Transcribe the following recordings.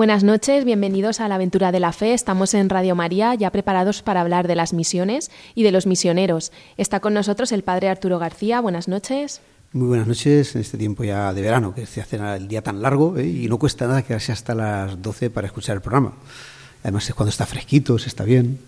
Buenas noches, bienvenidos a la aventura de la fe. Estamos en Radio María, ya preparados para hablar de las misiones y de los misioneros. Está con nosotros el padre Arturo García. Buenas noches. Muy buenas noches en este tiempo ya de verano, que se hace el día tan largo ¿eh? y no cuesta nada quedarse hasta las 12 para escuchar el programa. Además es cuando está fresquito, se está bien.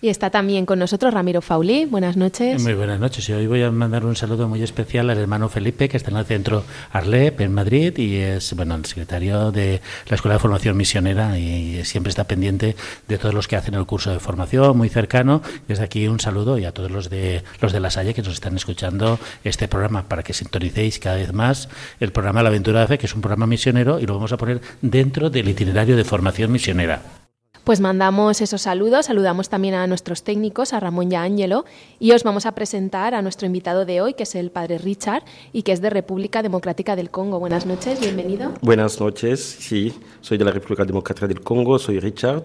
Y está también con nosotros Ramiro Faulí. Buenas noches. Muy buenas noches. Y hoy voy a mandar un saludo muy especial al hermano Felipe, que está en el centro Arlep, en Madrid, y es bueno el secretario de la Escuela de Formación Misionera y siempre está pendiente de todos los que hacen el curso de formación, muy cercano. Desde aquí un saludo y a todos los de los de la Salle que nos están escuchando este programa para que sintonicéis cada vez más el programa La Aventura de Fe, que es un programa misionero y lo vamos a poner dentro del itinerario de formación misionera. Pues mandamos esos saludos, saludamos también a nuestros técnicos, a Ramón y a Ángelo, y os vamos a presentar a nuestro invitado de hoy, que es el padre Richard, y que es de República Democrática del Congo. Buenas noches, bienvenido. Buenas noches, sí, soy de la República Democrática del Congo, soy Richard,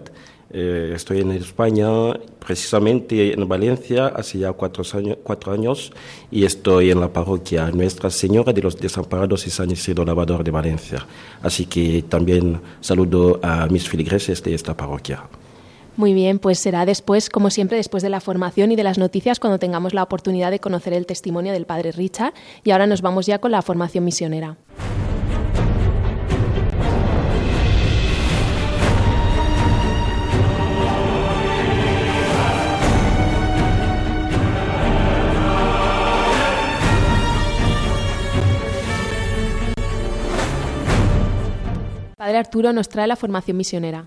eh, estoy en España, precisamente en Valencia, hace ya cuatro años, cuatro años, y estoy en la parroquia Nuestra Señora de los Desamparados y San Isidro Lavador de Valencia. Así que también saludo a mis filigreses de esta parroquia. Muy bien, pues será después, como siempre, después de la formación y de las noticias, cuando tengamos la oportunidad de conocer el testimonio del Padre Richard. Y ahora nos vamos ya con la formación misionera. Padre Arturo nos trae la formación misionera.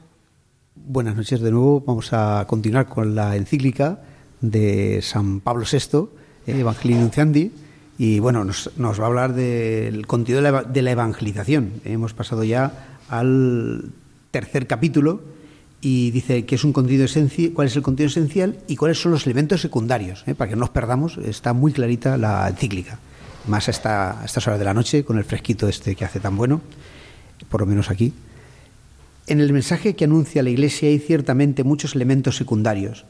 Buenas noches de nuevo. Vamos a continuar con la encíclica de San Pablo VI, eh, Evangelii Nunciandi, y bueno, nos, va a hablar del contenido de la, evangelización. Hemos pasado ya al tercer capítulo y dice que es un contenido esencial, cuál es el contenido esencial y cuáles son los elementos secundarios, eh, para que no nos perdamos. Está muy clarita la encíclica, más a, esta, a estas horas de la noche, con el fresquito este que hace tan bueno por lo menos aquí. En el mensaje que anuncia la Iglesia hay ciertamente muchos elementos secundarios,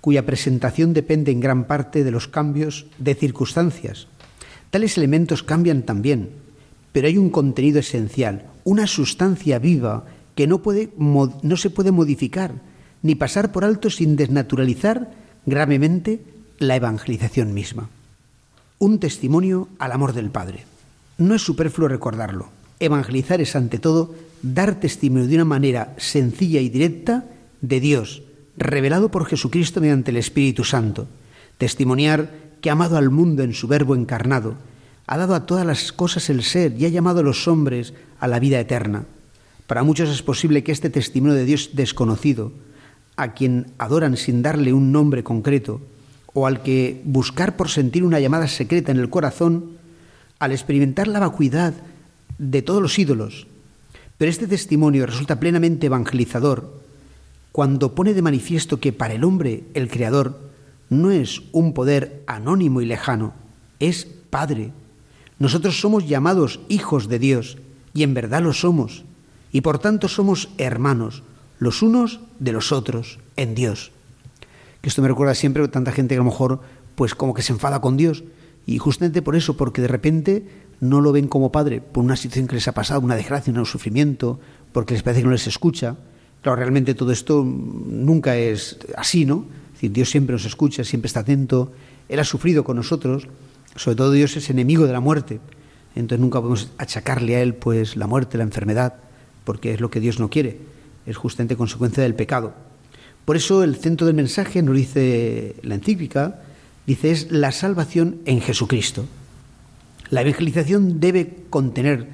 cuya presentación depende en gran parte de los cambios de circunstancias. Tales elementos cambian también, pero hay un contenido esencial, una sustancia viva que no, puede, no se puede modificar ni pasar por alto sin desnaturalizar gravemente la evangelización misma. Un testimonio al amor del Padre. No es superfluo recordarlo. Evangelizar es ante todo dar testimonio de una manera sencilla y directa de Dios, revelado por Jesucristo mediante el Espíritu Santo. Testimoniar que ha amado al mundo en su verbo encarnado, ha dado a todas las cosas el ser y ha llamado a los hombres a la vida eterna. Para muchos es posible que este testimonio de Dios desconocido, a quien adoran sin darle un nombre concreto, o al que buscar por sentir una llamada secreta en el corazón, al experimentar la vacuidad de todos los ídolos. Pero este testimonio resulta plenamente evangelizador cuando pone de manifiesto que para el hombre el Creador no es un poder anónimo y lejano, es Padre. Nosotros somos llamados hijos de Dios y en verdad lo somos, y por tanto somos hermanos, los unos de los otros, en Dios. Que esto me recuerda siempre a tanta gente que a lo mejor pues como que se enfada con Dios, y justamente por eso, porque de repente no lo ven como padre por una situación que les ha pasado, una desgracia, un sufrimiento, porque les parece que no les escucha. Claro, realmente todo esto nunca es así, ¿no? Es decir, Dios siempre nos escucha, siempre está atento. Él ha sufrido con nosotros, sobre todo Dios es enemigo de la muerte. Entonces nunca podemos achacarle a Él pues la muerte, la enfermedad, porque es lo que Dios no quiere, es justamente consecuencia del pecado. Por eso el centro del mensaje, nos dice la encíclica, dice es la salvación en Jesucristo. La evangelización debe contener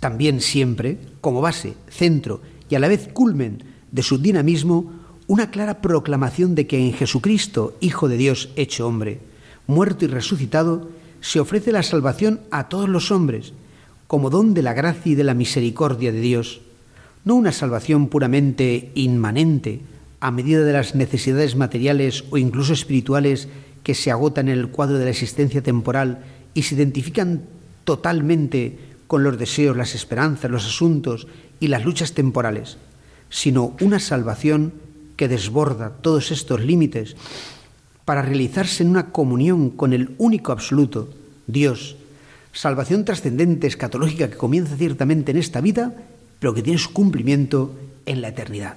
también siempre, como base, centro y a la vez culmen de su dinamismo, una clara proclamación de que en Jesucristo, Hijo de Dios hecho hombre, muerto y resucitado, se ofrece la salvación a todos los hombres, como don de la gracia y de la misericordia de Dios, no una salvación puramente inmanente, a medida de las necesidades materiales o incluso espirituales que se agotan en el cuadro de la existencia temporal y se identifican totalmente con los deseos, las esperanzas, los asuntos y las luchas temporales, sino una salvación que desborda todos estos límites para realizarse en una comunión con el único absoluto, Dios, salvación trascendente, escatológica que comienza ciertamente en esta vida, pero que tiene su cumplimiento en la eternidad.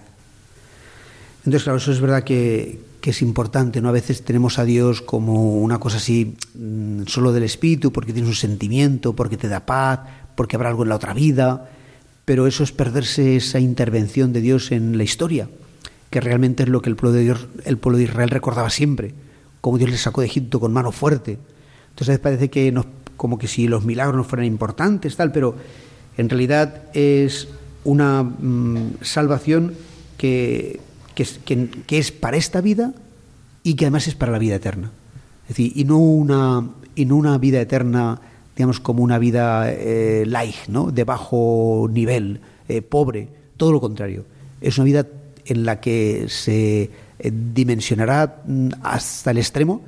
Entonces, claro, eso es verdad que, es importante, ¿no? A veces tenemos a Dios como una cosa así mm, solo del espíritu, porque tienes un sentimiento, porque te da paz, porque habrá algo en la otra vida, pero eso es perderse esa intervención de Dios en la historia, que realmente es lo que el pueblo de, Dios, el pueblo de Israel recordaba siempre, como Dios les sacó de Egipto con mano fuerte. Entonces parece que nos, como que si los milagros no fueran importantes, tal, pero en realidad es una mm, salvación que, que, es para esta vida y que además es para la vida eterna. Es decir, y no una, y no una vida eterna, digamos, como una vida eh, light, ¿no? de bajo nivel, eh, pobre, todo lo contrario. Es una vida en la que se eh, dimensionará mm, hasta el extremo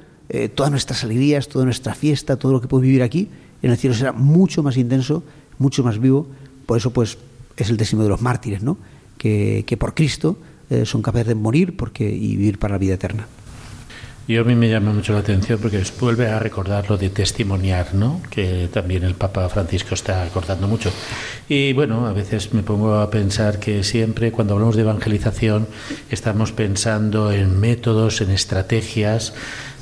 todas nuestras alegrías, toda nuestra fiesta, todo lo que podemos vivir aquí, en el cielo será mucho más intenso, mucho más vivo. Por eso, pues, es el testimonio de los mártires, ¿no? Que, que por Cristo eh, son capaces de morir porque, y vivir para la vida eterna. Y a mí me llama mucho la atención porque vuelve a recordar lo de testimoniar, ¿no? que también el Papa Francisco está acordando mucho. Y bueno, a veces me pongo a pensar que siempre cuando hablamos de evangelización estamos pensando en métodos, en estrategias,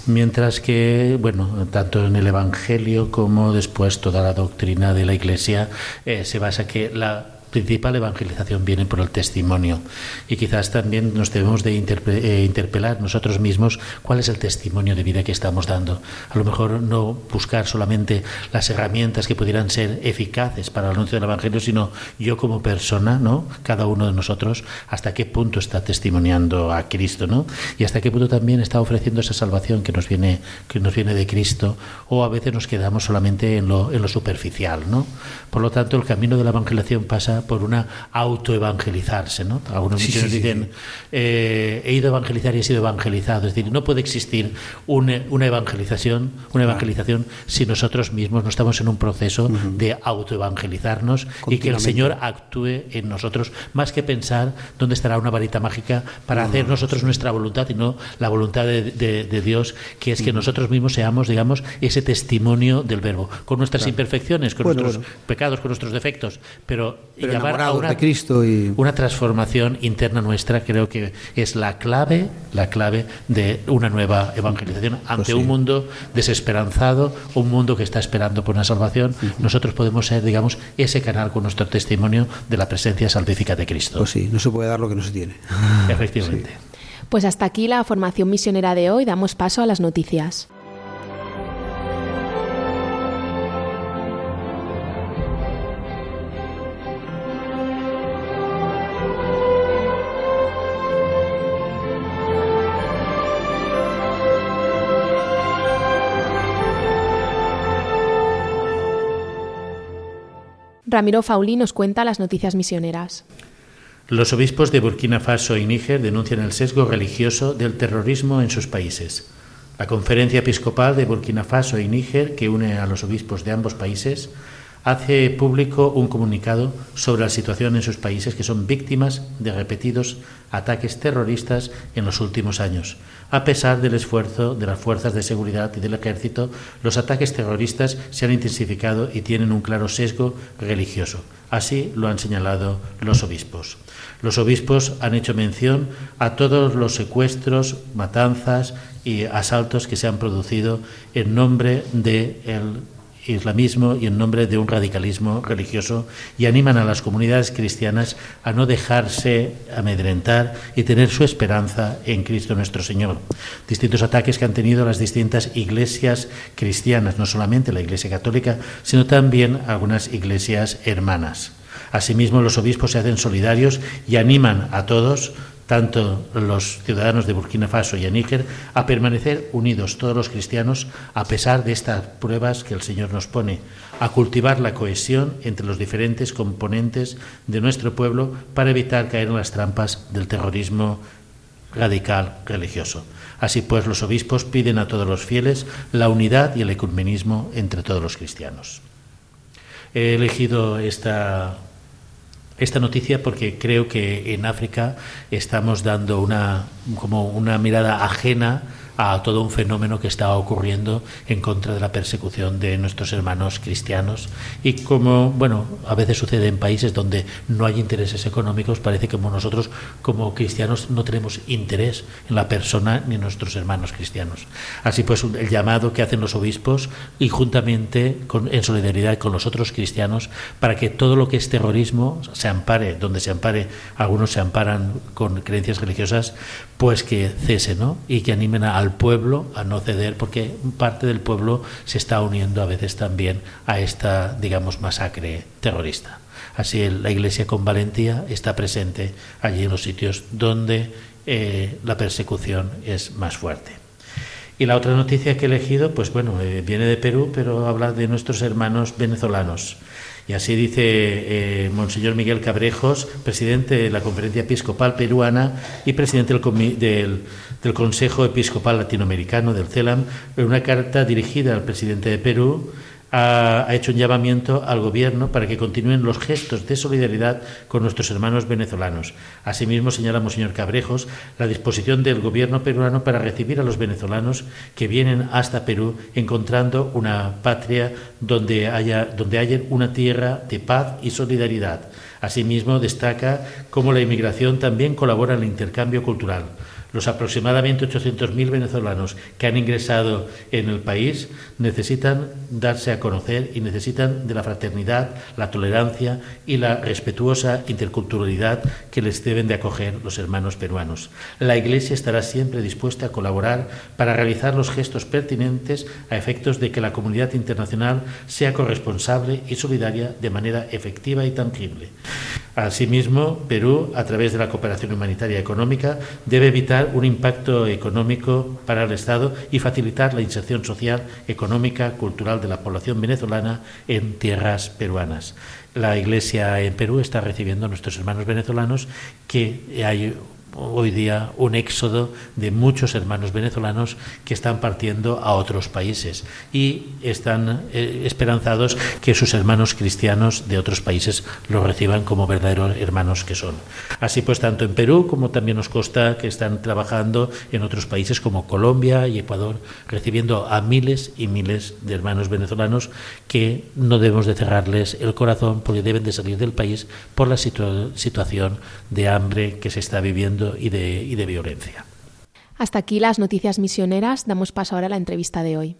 mientras que, bueno, tanto en el Evangelio como después toda la doctrina de la Iglesia eh, se basa que la principal evangelización viene por el testimonio y quizás también nos debemos de eh, interpelar nosotros mismos cuál es el testimonio de vida que estamos dando. A lo mejor no buscar solamente las herramientas que pudieran ser eficaces para el anuncio del evangelio, sino yo como persona, ¿no? Cada uno de nosotros hasta qué punto está testimoniando a Cristo, ¿no? Y hasta qué punto también está ofreciendo esa salvación que nos viene que nos viene de Cristo o a veces nos quedamos solamente en lo en lo superficial, ¿no? Por lo tanto, el camino de la evangelización pasa por una autoevangelizarse. ¿no? Algunos dicen, eh, he ido a evangelizar y he sido evangelizado. Es decir, no puede existir una, evangelización, una evangelización si nosotros mismos no estamos en un proceso de autoevangelizarnos y que el Señor actúe en nosotros, más que pensar dónde estará una varita mágica para hacer nosotros nuestra voluntad y no la voluntad de, Dios, que es que nosotros mismos seamos, digamos, ese testimonio del verbo, con nuestras imperfecciones, con nuestros pecados, con nuestros defectos, pero llamar a una, de Cristo y... una transformación interna nuestra creo que es la clave, la clave de una nueva evangelización ante pues un mundo desesperanzado, un mundo que está esperando por una salvación. Nosotros podemos ser, digamos, ese canal con nuestro testimonio de la presencia salvífica de Cristo. Pues sí, no se puede dar lo que no se tiene. Efectivamente. Pues hasta aquí la formación misionera de hoy. Damos paso a las noticias. Ramiro Fauli nos cuenta las noticias misioneras. Los obispos de Burkina Faso y Níger denuncian el sesgo religioso del terrorismo en sus países. La Conferencia Episcopal de Burkina Faso y Níger, que une a los obispos de ambos países, hace público un comunicado sobre la situación en sus países que son víctimas de repetidos ataques terroristas en los últimos años. A pesar del esfuerzo de las fuerzas de seguridad y del ejército, los ataques terroristas se han intensificado y tienen un claro sesgo religioso. Así lo han señalado los obispos. Los obispos han hecho mención a todos los secuestros, matanzas y asaltos que se han producido en nombre del islamismo y en nombre de un radicalismo religioso y animan a las comunidades cristianas a no dejarse amedrentar y tener su esperanza en Cristo nuestro Señor. Distintos ataques que han tenido las distintas iglesias cristianas, no solamente la Iglesia Católica, sino también algunas iglesias hermanas. Asimismo, los obispos se hacen solidarios y animan a todos tanto los ciudadanos de Burkina Faso y a Níger, a permanecer unidos todos los cristianos a pesar de estas pruebas que el Señor nos pone, a cultivar la cohesión entre los diferentes componentes de nuestro pueblo para evitar caer en las trampas del terrorismo radical religioso. Así pues, los obispos piden a todos los fieles la unidad y el ecumenismo entre todos los cristianos. He elegido esta, esta noticia porque creo que en África estamos dando una, como una mirada ajena a todo un fenómeno que está ocurriendo en contra de la persecución de nuestros hermanos cristianos y como bueno a veces sucede en países donde no hay intereses económicos parece que como nosotros como cristianos no tenemos interés en la persona ni en nuestros hermanos cristianos así pues el llamado que hacen los obispos y juntamente en solidaridad con los otros cristianos para que todo lo que es terrorismo se ampare donde se ampare algunos se amparan con creencias religiosas pues que cese ¿no? y que animen a al pueblo a no ceder, porque parte del pueblo se está uniendo a veces también a esta, digamos, masacre terrorista. Así la Iglesia con valentía está presente allí en los sitios donde eh, la persecución es más fuerte. Y la otra noticia que he elegido, pues bueno, eh, viene de Perú, pero habla de nuestros hermanos venezolanos. Y así dice eh, Monseñor Miguel Cabrejos, presidente de la Conferencia Episcopal Peruana y presidente del, del, Consejo Episcopal Latinoamericano, del CELAM, en una carta dirigida al presidente de Perú, ha, hecho un llamamiento al Gobierno para que continúen los gestos de solidaridad con nuestros hermanos venezolanos. Asimismo, señala señor Cabrejos la disposición del Gobierno peruano para recibir a los venezolanos que vienen hasta Perú, encontrando una patria donde haya, donde haya una tierra de paz y solidaridad. Asimismo, destaca cómo la inmigración también colabora en el intercambio cultural. Los aproximadamente 800.000 venezolanos que han ingresado en el país necesitan darse a conocer y necesitan de la fraternidad, la tolerancia y la respetuosa interculturalidad que les deben de acoger los hermanos peruanos. La Iglesia estará siempre dispuesta a colaborar para realizar los gestos pertinentes a efectos de que la comunidad internacional sea corresponsable y solidaria de manera efectiva y tangible. Asimismo, Perú, a través de la cooperación humanitaria económica, debe evitar un impacto económico para el Estado y facilitar la inserción social, económica, cultural de la población venezolana en tierras peruanas. La Iglesia en Perú está recibiendo a nuestros hermanos venezolanos que hay hoy día un éxodo de muchos hermanos venezolanos que están partiendo a otros países y están eh, esperanzados que sus hermanos cristianos de otros países los reciban como verdaderos hermanos que son. Así pues, tanto en Perú como también nos consta que están trabajando en otros países como Colombia y Ecuador, recibiendo a miles y miles de hermanos venezolanos que no debemos de cerrarles el corazón porque deben de salir del país por la situación de hambre que se está viviendo y de, violencia. Hasta aquí las noticias misioneras. Damos paso ahora a la entrevista de hoy.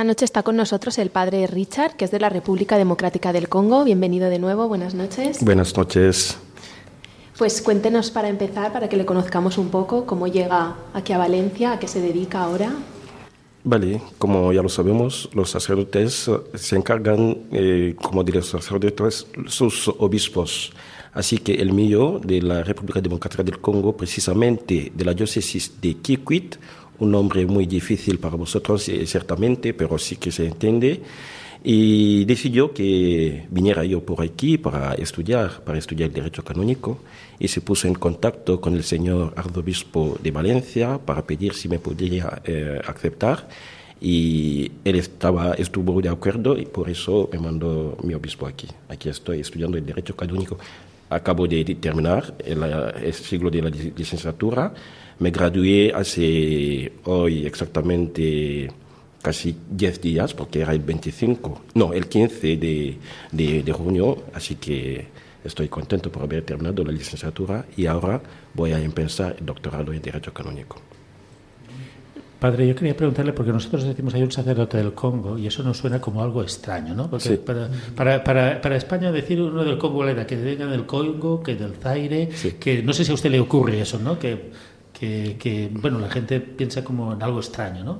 Esta noche está con nosotros el padre Richard, que es de la República Democrática del Congo. Bienvenido de nuevo, buenas noches. Buenas noches. Pues cuéntenos para empezar, para que le conozcamos un poco, cómo llega aquí a Valencia, a qué se dedica ahora. Vale, como ya lo sabemos, los sacerdotes se encargan, eh, como diré, los sacerdotes, sus obispos. Así que el mío de la República Democrática del Congo, precisamente de la diócesis de Kikwit, un nombre muy difícil para vosotros, eh, ciertamente, pero sí que se entiende. Y decidió que viniera yo por aquí para estudiar, para estudiar el derecho canónico, y se puso en contacto con el señor arzobispo de Valencia para pedir si me podría eh, aceptar. Y él estaba, estuvo de acuerdo y por eso me mandó mi obispo aquí. Aquí estoy estudiando el derecho canónico. Acabo de terminar el, el siglo de la licenciatura. Me gradué hace hoy exactamente casi 10 días, porque era el 25, no, el 15 de, de, de, junio, así que estoy contento por haber terminado la licenciatura y ahora voy a empezar el doctorado en Derecho Canónico. Padre, yo quería preguntarle, porque nosotros decimos hay un sacerdote del Congo y eso nos suena como algo extraño, ¿no? Porque Sí. para, para, para, para España decir uno del Congo era que venga del Congo, que del Zaire, Sí. que no sé si a usted le ocurre eso, ¿no? Que, que, que, bueno, la gente piensa como en algo extraño, ¿no?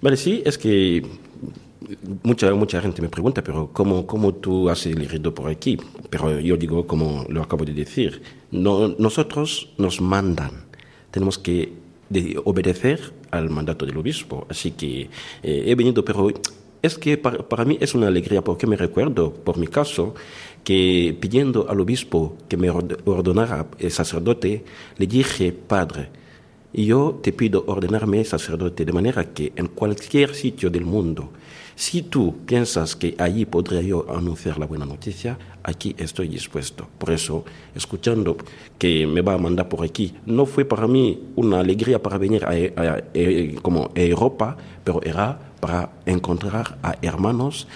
Vale, sí, es que mucha, mucha gente me pregunta, pero ¿cómo, ¿cómo tú has elegido por aquí? Pero yo digo, como lo acabo de decir, no, nosotros nos mandan, tenemos que de- obedecer al mandato del obispo. Así que eh, he venido, pero es que para, para mí es una alegría porque me recuerdo, por mi caso, que pidiendo al obispo que me ord- ordenara el sacerdote, le dije, Padre, yo te pido ordenarme sacerdote de manera que en cualquier sitio del mundo, si tú piensas que allí podría yo anunciar la buena noticia, aquí estoy dispuesto. Por eso, escuchando que me va a mandar por aquí, no fue para mí una alegría para venir a, a- a- como a Europa, pero era para encontrar a hermanos,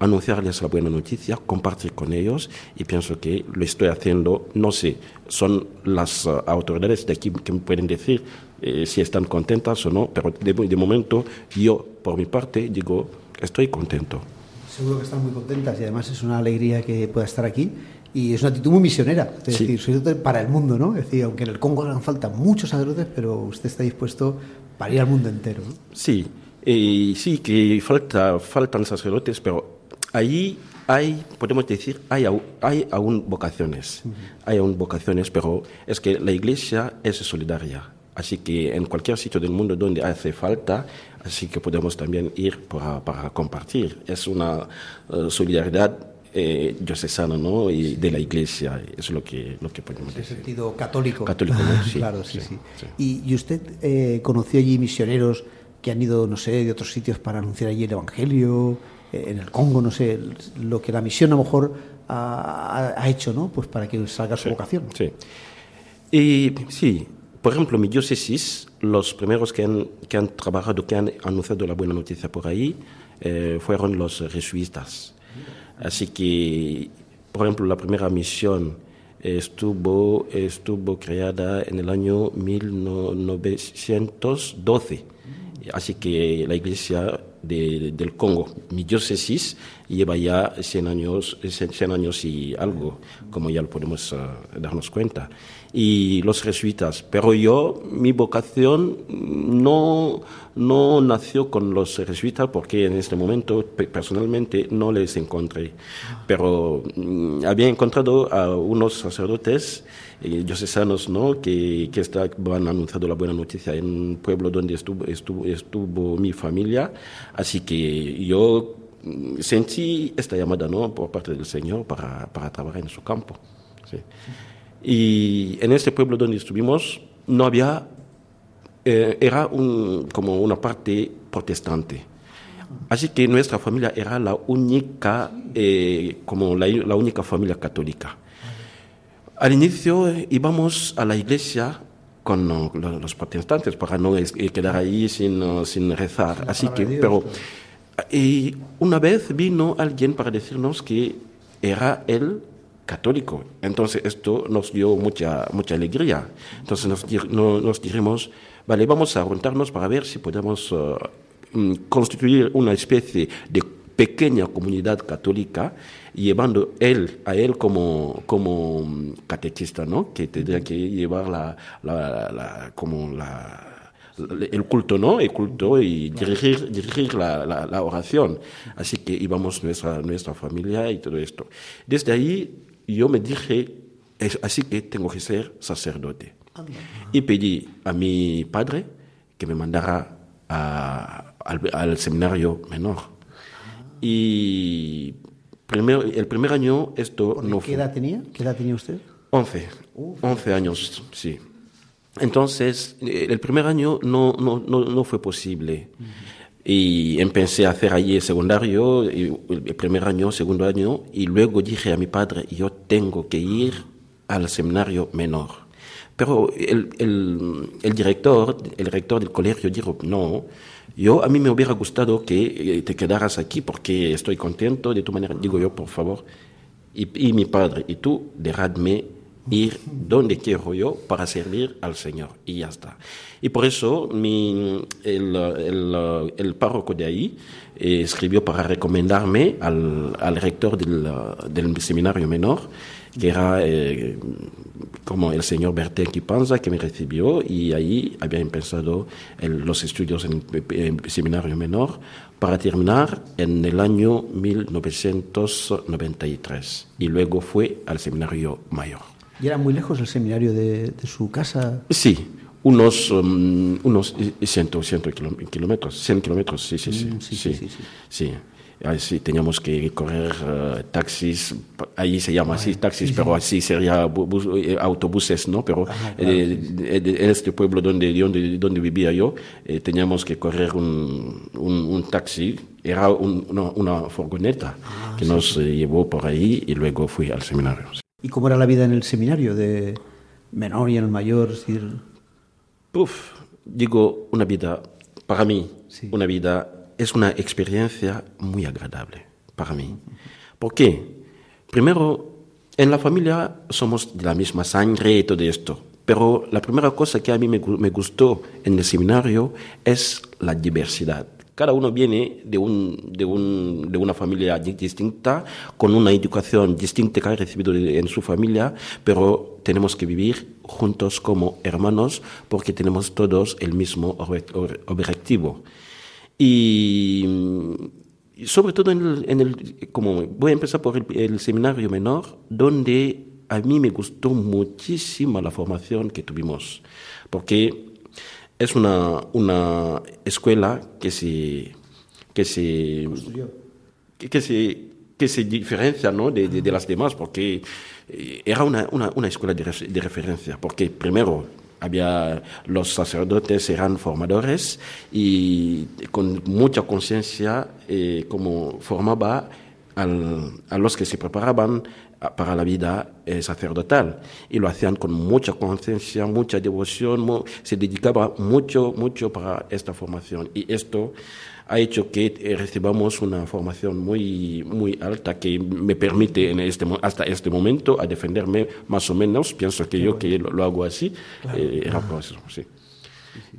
anunciarles la buena noticia, compartir con ellos y pienso que lo estoy haciendo, no sé, son las uh, autoridades de aquí que me pueden decir eh, si están contentas o no, pero de, de momento yo, por mi parte, digo, estoy contento. Seguro que están muy contentas y además es una alegría que pueda estar aquí y es una actitud muy misionera, es Sí. decir, sacerdote para el mundo, ¿no? Es decir, aunque en el Congo hagan falta muchos sacerdotes, pero usted está dispuesto para ir al mundo entero, ¿no? Sí, y sí que falta, faltan sacerdotes, pero ahí hay, podemos decir, hay, hay aún vocaciones, hay aún vocaciones, pero es que la iglesia es solidaria. Así que en cualquier sitio del mundo donde hace falta, así que podemos también ir para, para compartir. Es una eh, solidaridad eh, diocesana, ¿no? Y de la iglesia, es lo que, lo que podemos En decir. sentido católico. Católico, ¿no? Sí, claro, sí, sí, sí. sí. Y, y usted eh, conoció allí misioneros que han ido, no sé, de otros sitios para anunciar allí el Evangelio, en el Congo, no sé, lo que la misión a lo mejor ha, ha- hecho, ¿no? Pues para que salga su vocación. Sí. Y sí, por ejemplo, mi diócesis, los primeros que han, que han trabajado, que han anunciado la buena noticia por ahí, eh, fueron los jesuitas. Así que, por ejemplo, la primera misión estuvo, estuvo creada en el año 1912. Así que la iglesia de- del Congo, mi diócesis, lleva ya 100 años, 100 años y algo, como ya lo podemos ah, darnos cuenta. Y los jesuitas, pero yo, mi vocación no, no nació con los jesuitas porque en este momento pe- personalmente no les encontré. Pero mm, había encontrado a unos sacerdotes eh, diocesanos ¿no? que, que estaban anunciando la buena noticia en un pueblo donde estuvo, estuvo, estuvo mi familia. Así que yo mm, sentí esta llamada ¿no? por parte del Señor para, para trabajar en su campo. Y en este pueblo donde estuvimos no había, eh, era un, como una parte protestante. Así que nuestra familia era la única, eh, como la única familia católica. Al inicio eh, íbamos a la iglesia con lo- los protestantes para no eh, quedar ahí sin, sin rezar. Así que, pero y una vez vino alguien para decirnos que era él católico. Entonces esto nos dio mucha, mucha alegría. Entonces nos, nos dijimos, vale, vamos a juntarnos para ver si podemos uh, mm, constituir una especie de pequeña comunidad católica, llevando él a él como, como mm, catequista, ¿no? Que tendría que llevar la, la- la- como la, el culto, ¿no? El culto y dirigir, dirigir la, la- la oración. Así que íbamos nuestra, nuestra familia y todo esto. Desde ahí yo me dije, "Es- así que tengo que ser sacerdote. Y pedí a mi padre que me mandara al, seminario menor. Y primero, el primer año esto no ¿Qué edad tenía? ¿Qué edad tenía usted? 11, 11 años, sí. Entonces, eh, el primer año no, no, no, fue posible. Y empecé a hacer allí el secundario, el primer año, segundo año, y luego dije a mi padre, yo tengo que ir al seminario menor. Pero el, el, el, director, el rector del colegio dijo, no, yo a mí me hubiera gustado que eh, te quedaras aquí porque estoy contento de tu manera. Digo yo, por favor, y, y mi padre y tú, dejadme ir donde quiero yo para servir al Señor. Y ya está. Y por eso mi, el, el, el párroco de ahí eh, escribió para recomendarme al, al rector del, del seminario menor que era eh, como el señor Bertel Kipanza que me recibió y ahí había empezado los estudios en el seminario menor para terminar en el año 1993 y luego fue al seminario mayor. ¿Y era muy lejos el seminario de, su casa? Sí, unos, um, unos 100, 100 kilómetros, 100 kilómetros, sí, sí, sí. Mm, sí, sí, sí, sí. Así teníamos que correr uh, taxis, ahí se llama así taxis, pero así sería eh, autobuses, ¿no? Pero eh, en este pueblo donde, donde, donde vivía yo, eh, teníamos que correr un, un, taxi, era una, una, furgoneta ah, que nos llevó por ahí y luego fui al seminario. ¿Y cómo era la vida en el seminario de menor y en el mayor? decir... Uf, digo, una vida, para mí, una vida es una experiencia muy agradable para mí. ¿Por qué? Primero, en la familia somos de la misma sangre y todo esto, pero la primera cosa que a mí me, gustó en el seminario es la diversidad. Cada uno viene de, un, de, un, de, una familia distinta, con una educación distinta que ha recibido en su familia, pero tenemos que vivir juntos como hermanos porque tenemos todos el mismo objetivo. Y, sobre todo en el, como voy a empezar por el, seminario menor, donde a mí me gustó muchísimo la formación que tuvimos, porque es una, una escuela que se, que se, que, se, que se diferencia ¿no? de, de, las demás, porque eh, era una, una, una escuela de, de referencia, porque primero había los sacerdotes eran formadores y con mucha conciencia eh, como formaba a los que se preparaban para la vida eh, sacerdotal. Y lo hacían con mucha conciencia, mucha devoción, se dedicaba mucho, mucho para esta formación. Y esto ha hecho que eh, recibamos una formación muy, muy alta que me permite en este, hasta este momento a defenderme más o menos. Pienso que yo que lo, hago así, eh, era por eso, sí.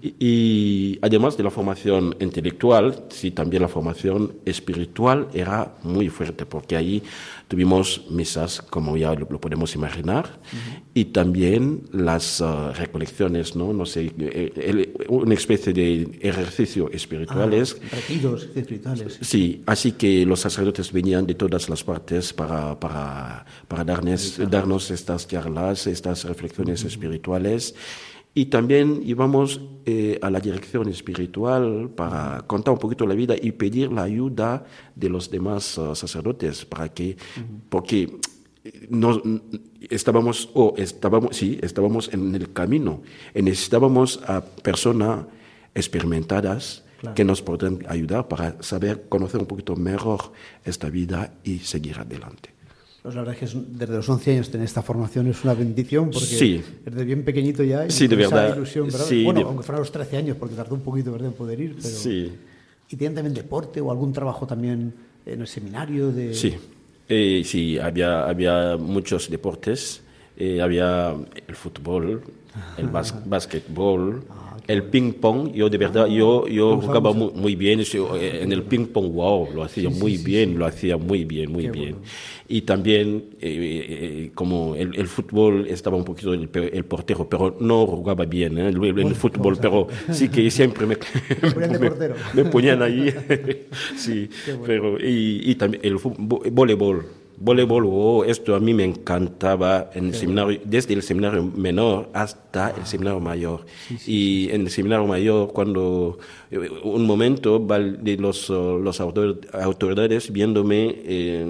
Y, además de la formación intelectual, sí, también la formación espiritual era muy fuerte, porque ahí tuvimos misas, como ya lo, podemos imaginar, y también las uh, recolecciones, ¿no? No sé, eh, una especie de ejercicio espirituales. Ah, retiros espirituales. Sí, así que los sacerdotes venían de todas las partes para, para, para darnos, darnos estas charlas, estas reflexiones espirituales. Y también íbamos eh, a la dirección espiritual para contar un poquito la vida y pedir la ayuda de los demás uh, sacerdotes para que, porque eh, nos, estábamos, o estábamos, sí, estábamos en el camino. Y necesitábamos a personas experimentadas que nos puedan ayudar para saber conocer un poquito mejor esta vida y seguir adelante. Pues la verdad es que desde los 11 años tener esta formación es una bendición porque sí. desde bien pequeñito ya y sí, de verdad. ilusión, Sí, bueno, aunque fuera a los 13 años porque tardó un poquito ¿verdad? en poder ir, pero sí. ¿Y tienen también deporte o algún trabajo también en el seminario de Sí. Eh, sí, había había muchos deportes, eh, había el fútbol, el bas básquetbol, ah el ping pong, yo de verdad, yo, yo jugaba muy, bien eh, en el ping pong, wow, lo hacía muy bien, lo hacía muy bien, muy bien. Y también, eh, eh, como el, el, fútbol estaba un poquito el, el, portero, pero no jugaba bien el, el fútbol, pero sí que siempre me, me, ponían ahí. sí, pero, y, y, también el voleibol voleibol, oh, esto a mí me encantaba en el seminario, desde el seminario menor hasta el seminario mayor. y en el seminario mayor, cuando un momento de los, los autoridades viéndome eh,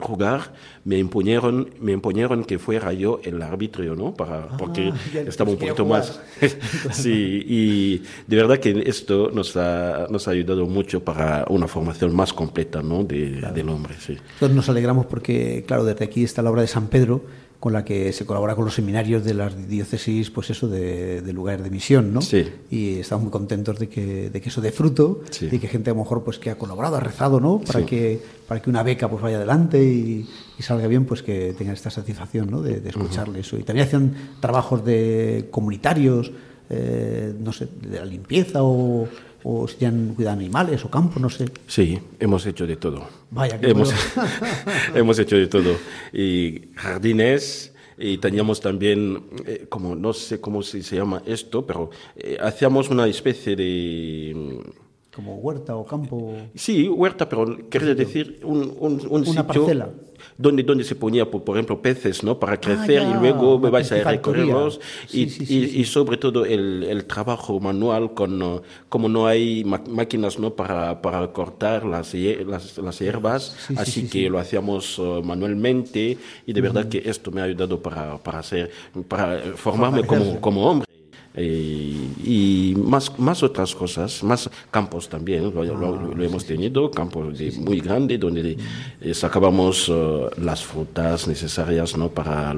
jugar, me imponieron, me imponieron que fuera yo el árbitro, ¿no? Para, ah, porque estaba un poquito más. sí, y de verdad que esto nos ha, nos ha ayudado mucho para una formación más completa, ¿no? De, Del hombre, sí. Entonces nos alegramos porque, claro, desde aquí está la obra de San Pedro con la que se colabora con los seminarios de las diócesis, pues eso, de, lugar de misión, ¿no? Sí. Y estamos muy contentos de que, de que eso dé fruto y que gente a lo mejor pues que ha colaborado, ha rezado, ¿no? Para, que, para que una beca pues vaya adelante y, salga bien, pues que tengan esta satisfacción, ¿no? De, escucharle eso. Y también hacían trabajos de comunitarios, eh, no sé, de la limpieza o o si han cuidado animales o campo, no sé. Sí, hemos hecho de todo. Vaya, que hemos, hemos hecho de todo. Y jardines, y teníamos también, eh, como no sé cómo se, llama esto, pero eh, hacíamos una especie de... Como huerta o campo. Sí, huerta, pero quería decir un, un, un una parcela donde, donde se ponía, por, por ejemplo, peces, ¿no? Para crecer y luego me vais a recorrerlos. Y, y, sobre todo el, el, trabajo manual, con, como no hay máquinas, ¿no? Para, para cortar las, las, las hierbas, así que lo hacíamos uh, manualmente y de verdad que esto me ha ayudado para, para, hacer, para formarme como, como hombre. Eh, y más, más otras cosas, más campos también, lo, ah, hemos tenido, campos de, muy grandes donde eh, sacábamos uh, las frutas necesarias ¿no? para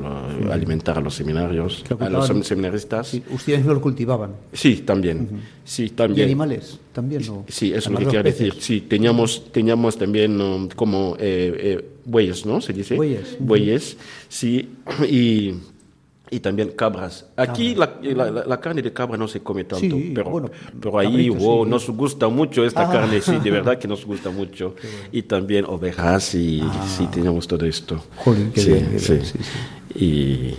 alimentar a los seminarios, a los seminaristas. ¿Ustedes no lo cultivaban? Sí, también. sí, también. ¿Y animales también? Sí, eso es lo que quiero decir. Sí, teníamos, teníamos también um, como eh, bueyes, ¿no? Se dice. Bueyes. Bueyes, sí. Y y también cabras. Aquí la, la, carne de cabra no se come tanto, pero, pero ahí nos gusta mucho esta ah. carne, sí, de verdad que nos gusta mucho. Y también ovejas y ah. sí, tenemos todo esto. sí, sí. Y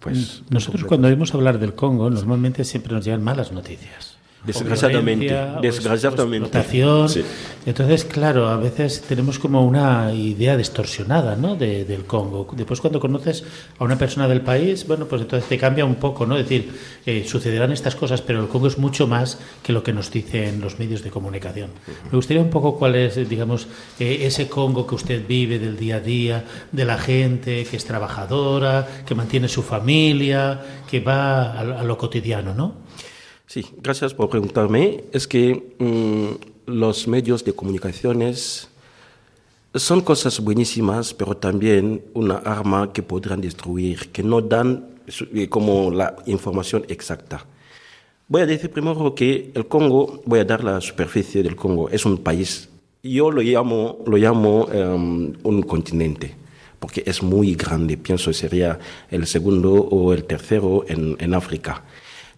pues... Nosotros cuando oímos hablar del Congo, normalmente siempre nos llegan malas noticias. Desgraciadamente, desgraciadamente. Entonces, claro, a veces tenemos como una idea distorsionada ¿no? del Congo. Después, cuando conoces a una persona del país, bueno, pues entonces te cambia un poco, ¿no? Es decir, eh, sucederán estas cosas, pero el Congo es mucho más que lo que nos dicen los medios de comunicación. Me gustaría un poco cuál es, digamos, eh, ese Congo que usted vive del día a día, de la gente que es trabajadora, que mantiene su familia, que va a lo cotidiano, ¿no? Sí, gracias por preguntarme. Es que mm, los medios de comunicaciones son cosas buenísimas, pero también una arma que podrán destruir, que no dan eh, como la información exacta. Voy a decir primero que el Congo, voy a dar la superficie del Congo, es un país. Yo lo llamo, lo llamo em, un continente, porque es muy grande. Pienso que sería el segundo o el tercero en, en África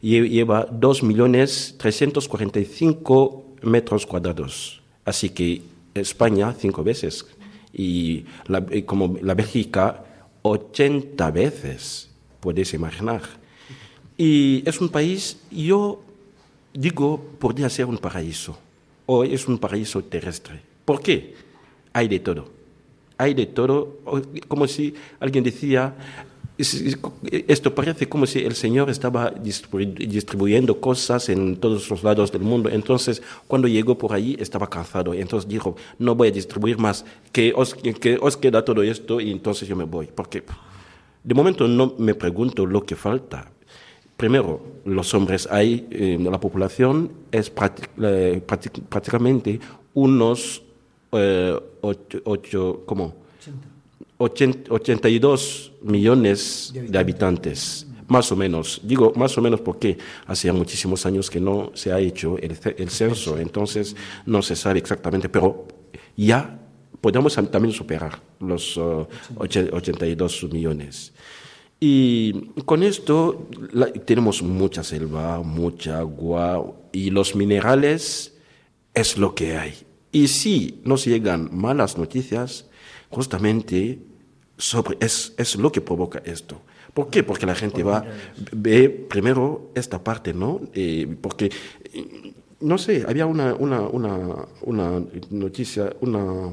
lleva 2.345 metros cuadrados. Así que España cinco veces y, como la Bélgica 80 veces, puedes imaginar. Y es un país, yo digo, podría ser un paraíso, o es un paraíso terrestre. ¿Por qué? Hay de todo. Hay de todo, como si alguien decía, esto parece como si el Señor estaba distribuyendo cosas en todos los lados del mundo. Entonces, cuando llegó por allí, estaba cansado. Entonces dijo, no voy a distribuir más, que os, que os queda todo esto y entonces yo me voy. Porque de momento no me pregunto lo que falta. Primero, los hombres hay, eh, la población es eh, prácticamente unos eh, ocho, ocho, ¿cómo? 82 millones de habitantes, más o menos. Digo más o menos porque hacía muchísimos años que no se ha hecho el, censo, entonces no se sabe exactamente, pero ya podemos también superar los 82 uh, millones. Y con esto tenemos mucha selva, mucha agua y los minerales es lo que hay. Y si nos llegan malas noticias, justamente sobre, es, es lo que provoca esto. ¿Por qué? Porque la gente va, ve primero esta parte, ¿no? Eh, porque, no sé, había una, una, una, una noticia, una,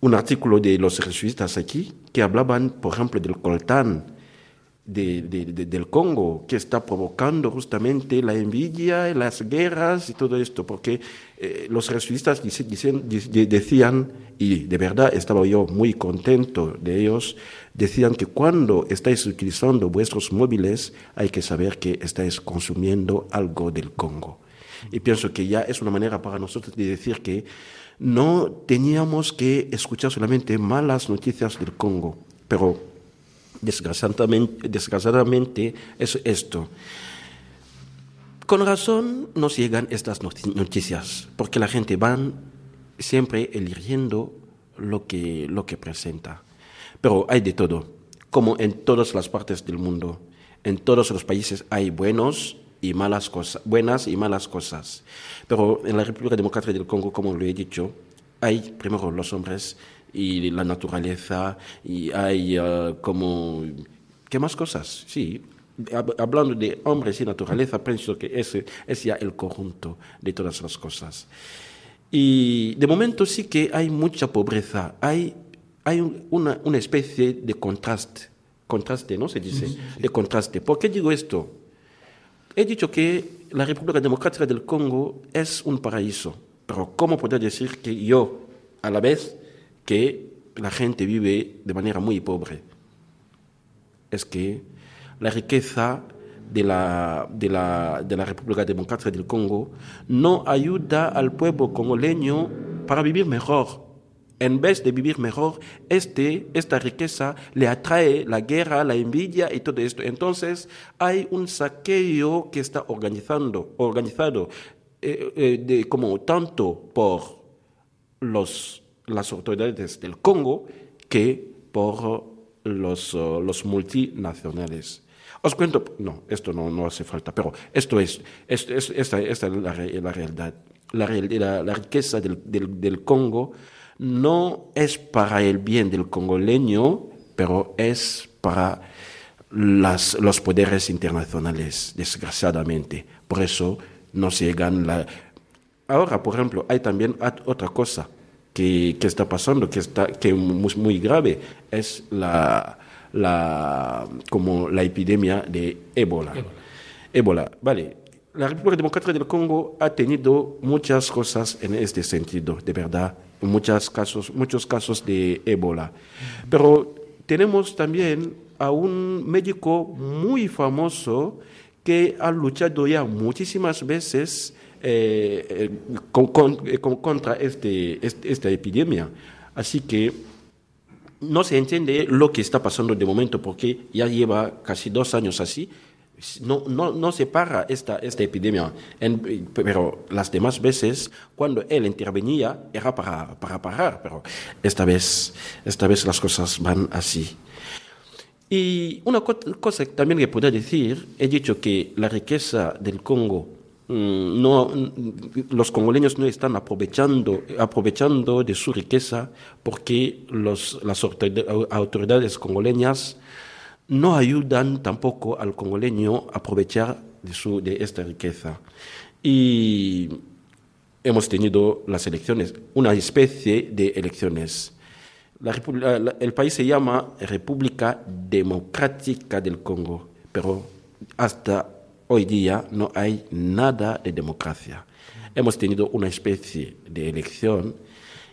un artículo de los jesuitas aquí que hablaban, por ejemplo, del coltán de, del Congo, que está provocando justamente la envidia, las guerras y todo esto, porque eh, los jesuitas decían, y de verdad estaba yo muy contento de ellos, decían que cuando estáis utilizando vuestros móviles hay que saber que estáis consumiendo algo del Congo. Y pienso que ya es una manera para nosotros de decir que no teníamos que escuchar solamente malas noticias del Congo, pero desgraciadamente, es esto. Con razón nos llegan estas noticias, porque la gente va siempre eligiendo lo que, lo que presenta. Pero hay de todo, como en todas las partes del mundo. En todos los países hay buenos y malas cosas, buenas y malas cosas. Pero en la República Democrática del Congo, como lo he dicho, hay primero los hombres y la naturaleza y hay uh, como qué más cosas sí hablando de hombres y naturaleza pienso que ese es ya el conjunto de todas las cosas. Y de momento sí que hay mucha pobreza hay hay una, una especie de contraste contraste no se dice de contraste. ¿por qué digo esto He dicho que la República Democrática del Congo es un paraíso, pero ¿cómo poder decir que yo, a la vez que la gente vive de manera muy pobre? Es que la riqueza de la, de la, de la República Democrática del Congo no ayuda al pueblo congoleño para vivir mejor en vez de vivir mejor, este, esta riqueza le atrae la guerra, la envidia y todo esto. Entonces hay un saqueo que está organizando, organizado eh, eh, como tanto por los, las autoridades del Congo que por los, uh, los multinacionales. Os cuento, no, esto no, no hace falta, pero esto es, esta, esta, es la, realidad. La, la, riqueza del, del, del Congo no es para el bien del congoleño, pero es para las, los poderes internacionales, desgraciadamente. Por eso no se llegan la... Ahora, por ejemplo, hay también otra cosa que, que está pasando, que, está, que es muy, muy grave, es la, la, como la epidemia de ébola. ébola. Ébola, vale. La República Democrática del Congo ha tenido muchas cosas en este sentido, de verdad muchos casos, muchos casos de ébola. Pero tenemos también a un médico muy famoso que ha luchado ya muchísimas veces eh, eh, eh, contra este, este, esta epidemia. Así que no se entiende lo que está pasando de momento porque ya lleva casi dos años así no, no, no se para esta, esta epidemia, pero las demás veces, cuando él intervenía, era para, para parar, pero esta vez, esta vez las cosas van así. Y una cosa también que puedo decir, he dicho que la riqueza del Congo, no, mm, los congoleños no están aprovechando, aprovechando de su riqueza porque los, las autoridades congoleñas no ayudan tampoco al congoleño a aprovechar de, su, de esta riqueza. Y hemos tenido las elecciones, una especie de elecciones. el país se llama República Democrática del Congo, pero hasta hoy día no hay nada de democracia. Hemos tenido una especie de elección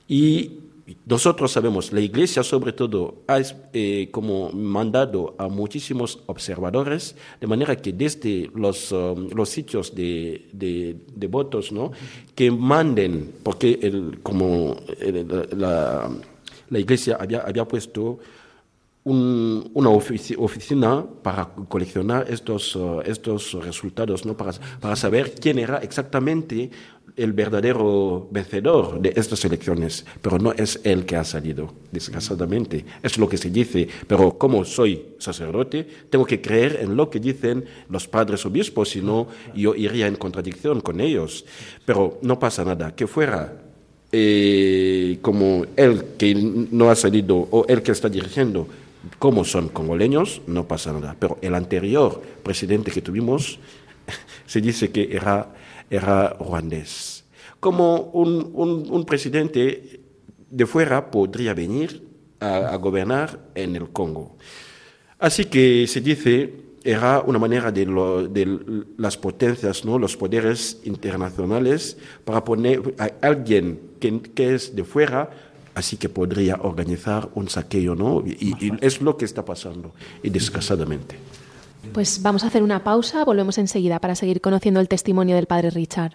y nosotros sabemos, la Iglesia sobre todo ha eh, como mandado a muchísimos observadores, de manera que desde los, um, los sitios de, de, votos, ¿no? que manden, porque el, como la, la, Iglesia había, había puesto una oficina para coleccionar estos, uh, estos resultados, ¿no? para, para saber quién era exactamente el verdadero vencedor de estas elecciones, pero no es él que ha salido, desgraciadamente. Es lo que se dice, pero como soy sacerdote, tengo que creer en lo que dicen los padres obispos, si no, yo iría en contradicción con ellos. Pero no pasa nada, que fuera eh, como él que no ha salido o él que está dirigiendo, como son congoleños, no pasa nada. Pero el anterior presidente que tuvimos se dice que era era ruandés. Como un, un, presidente de fuera podría venir a, gobernar en el Congo. Así que se dice, era una manera de, las potencias, ¿no? los poderes internacionales, para poner a alguien que, que es de fuera así que podría organizar un saqueo, ¿no? Y, y, es lo que está pasando, y descasadamente. Pues vamos a hacer una pausa, volvemos enseguida para seguir conociendo el testimonio del padre Richard.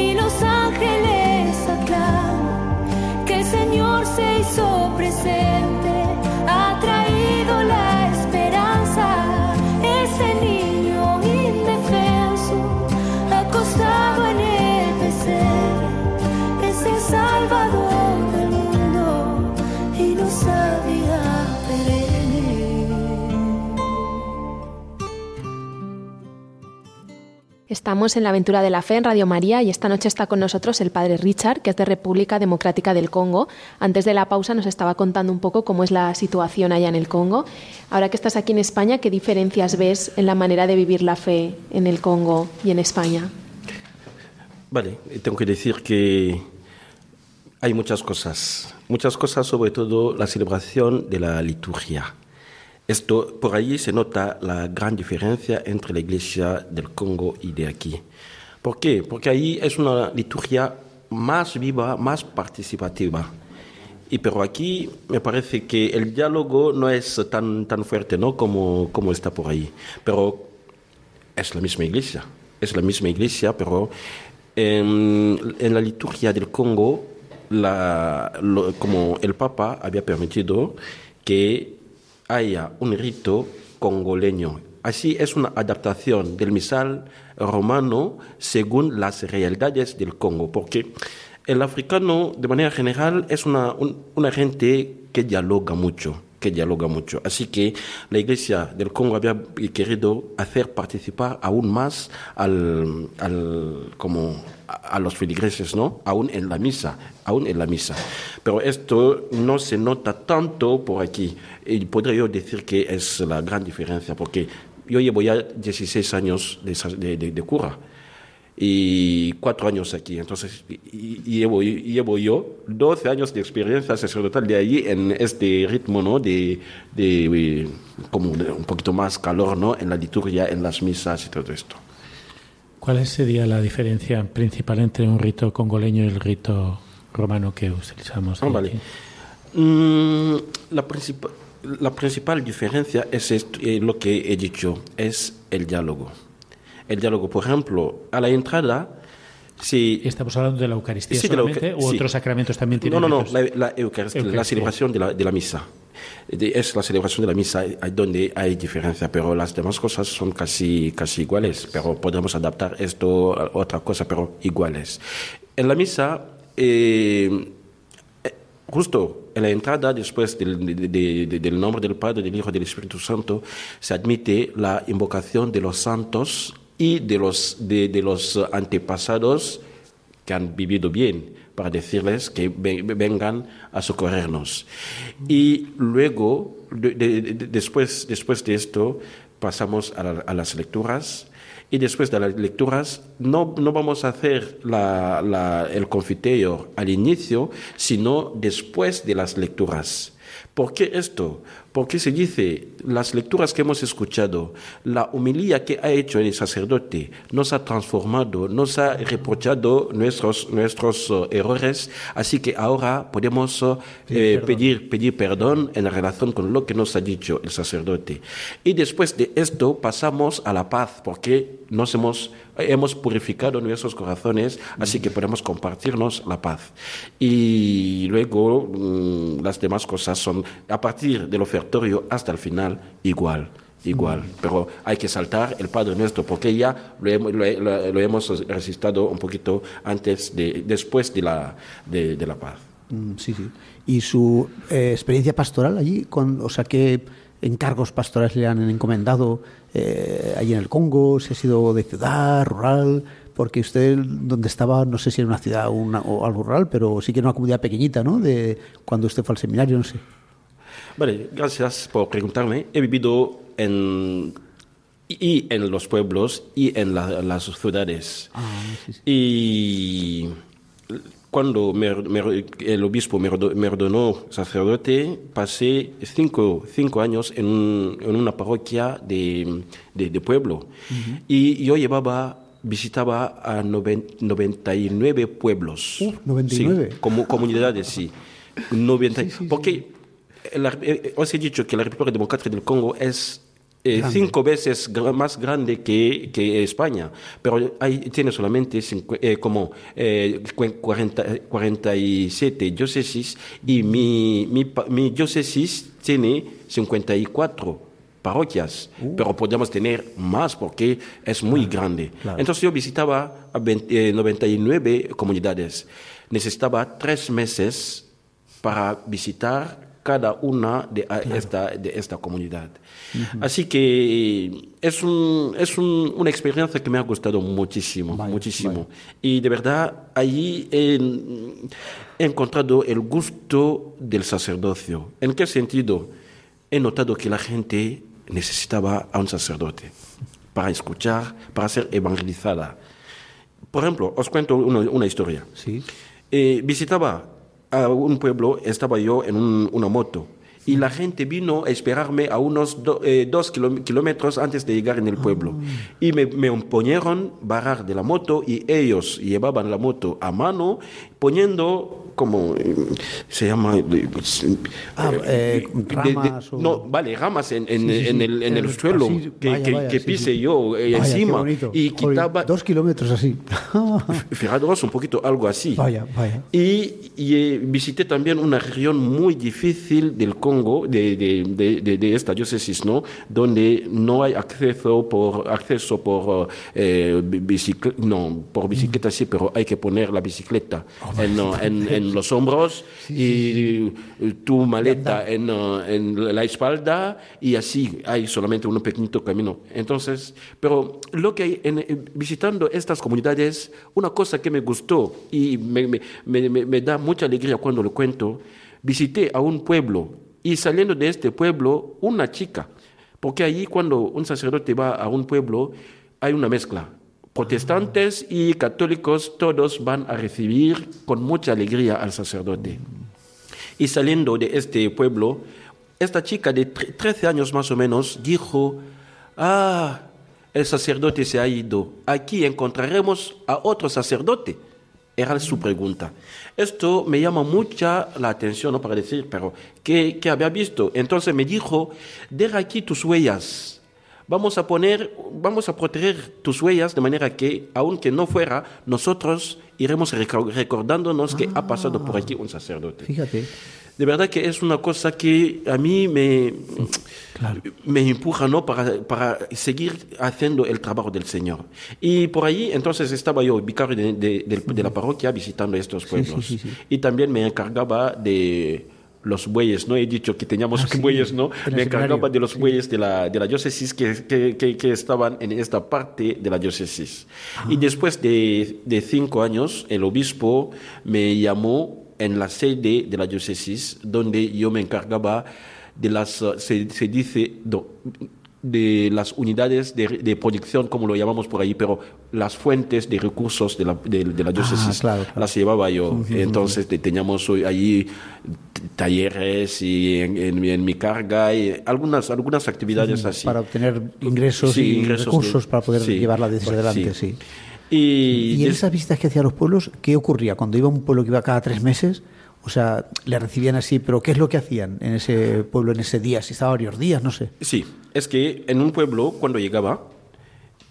y los ángeles aclaman que el Señor se hizo presente. Estamos en la aventura de la fe en Radio María y esta noche está con nosotros el padre Richard, que es de República Democrática del Congo. Antes de la pausa nos estaba contando un poco cómo es la situación allá en el Congo. Ahora que estás aquí en España, ¿qué diferencias ves en la manera de vivir la fe en el Congo y en España? Vale, tengo que decir que hay muchas cosas, muchas cosas, sobre todo la celebración de la liturgia. Esto, por ahí se nota la gran diferencia entre la iglesia del Congo y de aquí. ¿Por qué? Porque ahí es una liturgia más viva, más participativa. Y pero aquí me parece que el diálogo no es tan, tan fuerte ¿no? como, como está por ahí. Pero es la misma iglesia. Es la misma iglesia, pero en, la liturgia del Congo, como el Papa había permitido que haya un rito congoleño. Así es una adaptación del misal romano según las realidades del Congo, porque el africano de manera general es una, una gente que dialoga mucho que dialoga mucho. Así que la Iglesia del Congo había querido hacer participar aún más al, al como a, los feligreses, ¿no? Aún en la misa, aún en la misa. Pero esto no se nota tanto por aquí. Y podría yo decir que es la gran diferencia, porque yo llevo ya 16 años de, de, de cura y cuatro años aquí. Entonces, llevo, yo 12 años de experiencia sacerdotal de allí en este ritmo, ¿no? De, de, como un poquito más calor, ¿no? En la liturgia, en las misas y todo esto. ¿Cuál sería la diferencia principal entre un rito congoleño y el rito romano que utilizamos? Ah, vale. Mm, la, principal, la principal diferencia es eh, lo que he dicho, es el diálogo el diálogo. Por ejemplo, a la entrada, si... ¿Estamos hablando de la Eucaristía solamente o otros sacramentos también tienen No, no, no, la, Eucaristía, la celebración de la, de la misa. Es la celebración de la misa donde hay diferencia, pero las demás cosas son casi, casi iguales, pero podemos adaptar esto a otra cosa, pero iguales. En la misa, eh, eh, justo en la entrada, después del, del, nombre del Padre, del Hijo y del Espíritu Santo, se admite la invocación de los santos y de los, de, los antepasados que han vivido bien, para decirles que vengan a socorrernos. Y luego, después, después de esto, pasamos a, las lecturas. Y después de las lecturas, no, no vamos a hacer la, el confiteor al inicio, sino después de las lecturas. ¿Por qué esto? Porque se dice, las lecturas que hemos escuchado, la humilía que ha hecho el sacerdote nos ha transformado, nos ha reprochado nuestros, nuestros uh, errores, así que ahora podemos uh, eh, pedir, pedir perdón en relación con lo que nos ha dicho el sacerdote. Y después de esto pasamos a la paz, porque nos hemos hemos purificado nuestros corazones, así que podemos compartirnos la paz. Y luego mm, las demás cosas son, a partir del ofertorio hasta el final, igual igual, pero hay que saltar el Padre Nuestro, porque ya lo hemos, lo, hemos resistido un poquito antes, de, después de la, de, la paz. Mm, sí, sí. ¿Y su eh, experiencia pastoral allí? Con, o sea, ¿qué encargos pastorales le han encomendado eh, allí en el Congo, si ha sido de ciudad, rural, porque usted donde estaba, no sé si era una ciudad o algo rural, pero sí que era una comunidad pequeñita, ¿no? De cuando usted fue al seminario, no sé. Vale, gracias por preguntarme. He vivido en y en los pueblos y en las ciudades. Ah, y cuando el obispo me, ordenó sacerdote, pasé cinco, cinco años en, una parroquia de, de, pueblo. Y yo llevaba, visitaba a 99 pueblos. 99. como comunidades, sí. 90, porque eh, os he dicho que la República Democrática del Congo es eh, cinco veces más grande que, que, España, pero tiene solamente eh, como eh, 40, 47 diócesis y mi, mi, mi, diócesis tiene 54 parroquias, uh. pero podemos tener más porque es muy grande. Entonces yo visitaba a 99 eh, comunidades. Necesitaba tres meses para visitar cada una de esta, de esta comunidad. Así que es, un, es un, una experiencia que me ha gustado muchísimo, muchísimo. Y de verdad, allí he, he, encontrado el gusto del sacerdocio. ¿En qué sentido? He notado que la gente necesitaba a un sacerdote para escuchar, para ser evangelizada. Por ejemplo, os cuento una, una historia. Sí. Eh, visitaba a un pueblo estaba yo en una moto y la gente vino a esperarme a unos eh, dos kilómetros antes de llegar en el pueblo. Ah. Y me, me ponieron bajar de la moto y ellos llevaban la moto a mano poniendo como eh, se llama ah, eh, ramas no vale ramas en, en, en el, en el suelo que, que, pise yo encima y quitaba dos kilómetros así. Fijaros un poquito algo así. Vaya vaya. Y, y visité también una región muy difícil del Congo, de, de, de, esta diócesis, ¿no? Donde no hay acceso por, acceso por, eh, bicicleta, no, por bicicleta sí, pero hay que poner la bicicleta oh, en, en, los hombros y tu maleta en, en, la espalda y así hay solamente un pequeñito camino. Entonces, pero lo que hay en, visitando estas comunidades, una cosa que me gustó y me, me, me, me da mucha alegría cuando lo cuento, visité a un pueblo y saliendo de este pueblo, una chica, porque allí cuando un sacerdote va a un pueblo, hay una mezcla. Protestantes y católicos todos van a recibir con mucha alegría al sacerdote. Y saliendo de este pueblo, esta chica de 13 años más o menos dijo, ah, el sacerdote se ha ido, aquí encontraremos a otro sacerdote. Era su pregunta. Esto me llama mucha la atención ¿no? para decir, pero ¿qué, ¿qué, había visto? Entonces me dijo, deja aquí tus huellas. Vamos a poner, vamos a proteger tus huellas de manera que, aunque no fuera, nosotros iremos recordándonos que ha pasado por aquí un sacerdote. Fíjate de verdad que es una cosa que a mí me, me empuja ¿no? para, para, seguir haciendo el trabajo del Señor. Y por ahí entonces estaba yo, vicario de, de, la parroquia, visitando estos pueblos. y también me encargaba de los bueyes, ¿no? He dicho que teníamos ah, bueyes, ¿no? Me encargaba de los bueyes de la, de la diócesis que, que, que, estaban en esta parte de la diócesis. Y ah. después de, de cinco años, el obispo me llamó en la sede de la diócesis, donde yo me encargaba de las, se, se dice, de las unidades de, de, proyección, como lo llamamos por ahí, pero las fuentes de recursos de la, de, de la diócesis claro, claro. las llevaba yo. Entonces teníamos ahí talleres y en, en, en, mi carga y algunas, algunas actividades así. Para obtener ingresos Sí, y ingresos recursos para poder sí, llevar la diócesis pues, adelante, sí. sí. Y, Y en esas visitas que hacía a los pueblos, ¿qué ocurría? Cuando iba a un pueblo que iba cada tres meses, o sea, le recibían así, pero ¿qué es lo que hacían en ese pueblo en ese día? Si estaba varios días, no sé. Sí, es que en un pueblo, cuando llegaba,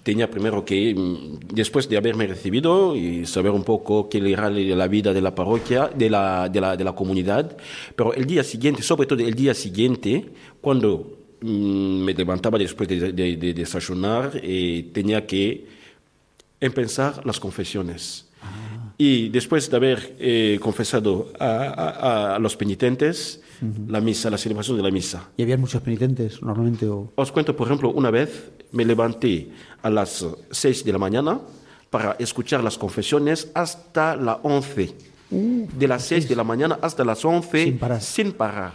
tenía primero que, mm, después de haberme recibido y saber un poco qué era la vida de la parroquia, de la, de la, de la comunidad, pero el día siguiente, sobre todo el día siguiente, cuando mm, me levantaba después de, de- de desayunar, eh, tenía que empezar las confesiones. Y después de haber eh, confesado a, a- a los penitentes, la misa, la celebración de la misa, Y había muchos penitentes, normalmente. O... os cuento, por ejemplo, una vez me levanté a las 6 de la mañana para escuchar las confesiones hasta las 11. De las 6 de la mañana hasta las 11 Sin parar. sin parar.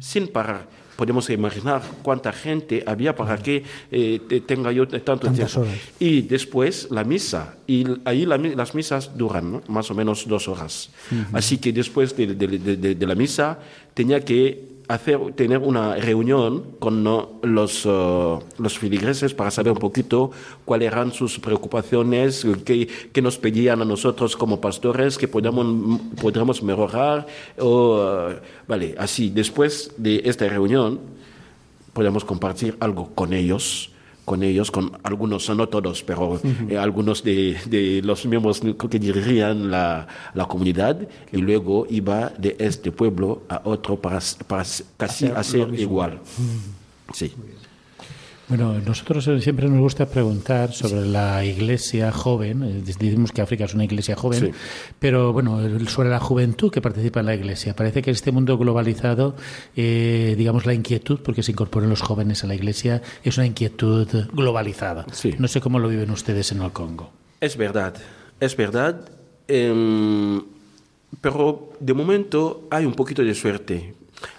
Sin parar. Podemos imaginar cuánta gente había para que eh, te- tenga yo tanto Tantas tiempo. horas. Y después la misa. Y ahí la las misas duran ¿no? más o menos dos horas. Así que después de, de- de- de- de la misa tenía que hacer, tener una reunión con los, eh, los feligreses para saber un poquito cuáles eran sus preocupaciones, qué, qué nos pedían a nosotros como pastores, que podamos, podamos mejorar. O, eh, vale, así, después de esta reunión, podemos compartir algo con ellos, con ellos, con algunos, no todos, pero eh, algunos de, de los miembros que dirigirían la, la comunidad y luego iba de este pueblo a otro para, para casi Hacer hacer igual. Sí. Bueno, nosotros eh, siempre nos gusta preguntar sobre la iglesia joven. eh, Decimos que África es una iglesia joven, Sí. pero bueno, sobre la juventud que participa en la iglesia. Parece que en este mundo globalizado, eh, digamos, la inquietud, porque se incorporan los jóvenes a la iglesia, es una inquietud globalizada. Sí. No sé cómo lo viven ustedes en el Congo. Es verdad, es verdad, em, pero de momento hay un poquito de suerte.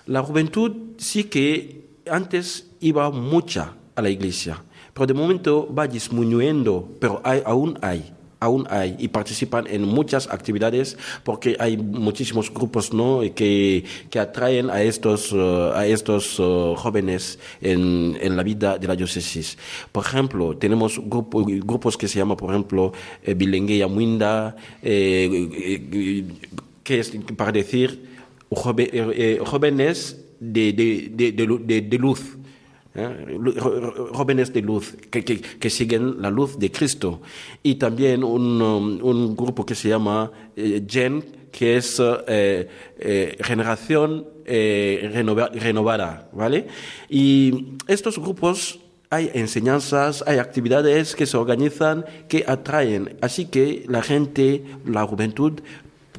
La juventud sí que antes iba mucha a la iglesia, pero de momento va disminuyendo, pero hay, aún hay. Aún hay y participan en muchas actividades porque hay muchísimos grupos ¿no? que, que atraen a estos, eh, a estos eh, jóvenes en, en la vida de la diócesis. Por ejemplo, tenemos grupo- grupos que se llaman, por ejemplo, eh, Bilengue eh, que es para decir jóvenes de, de- de luz. ¿Eh? De luz que, siguen la luz de Cristo y también un, um, un grupo que se llama eh, GEN que es eh, eh, generación renova- renovada vale y estos grupos hay enseñanzas, hay actividades que se organizan, que atraen. Así que la gente, la juventud,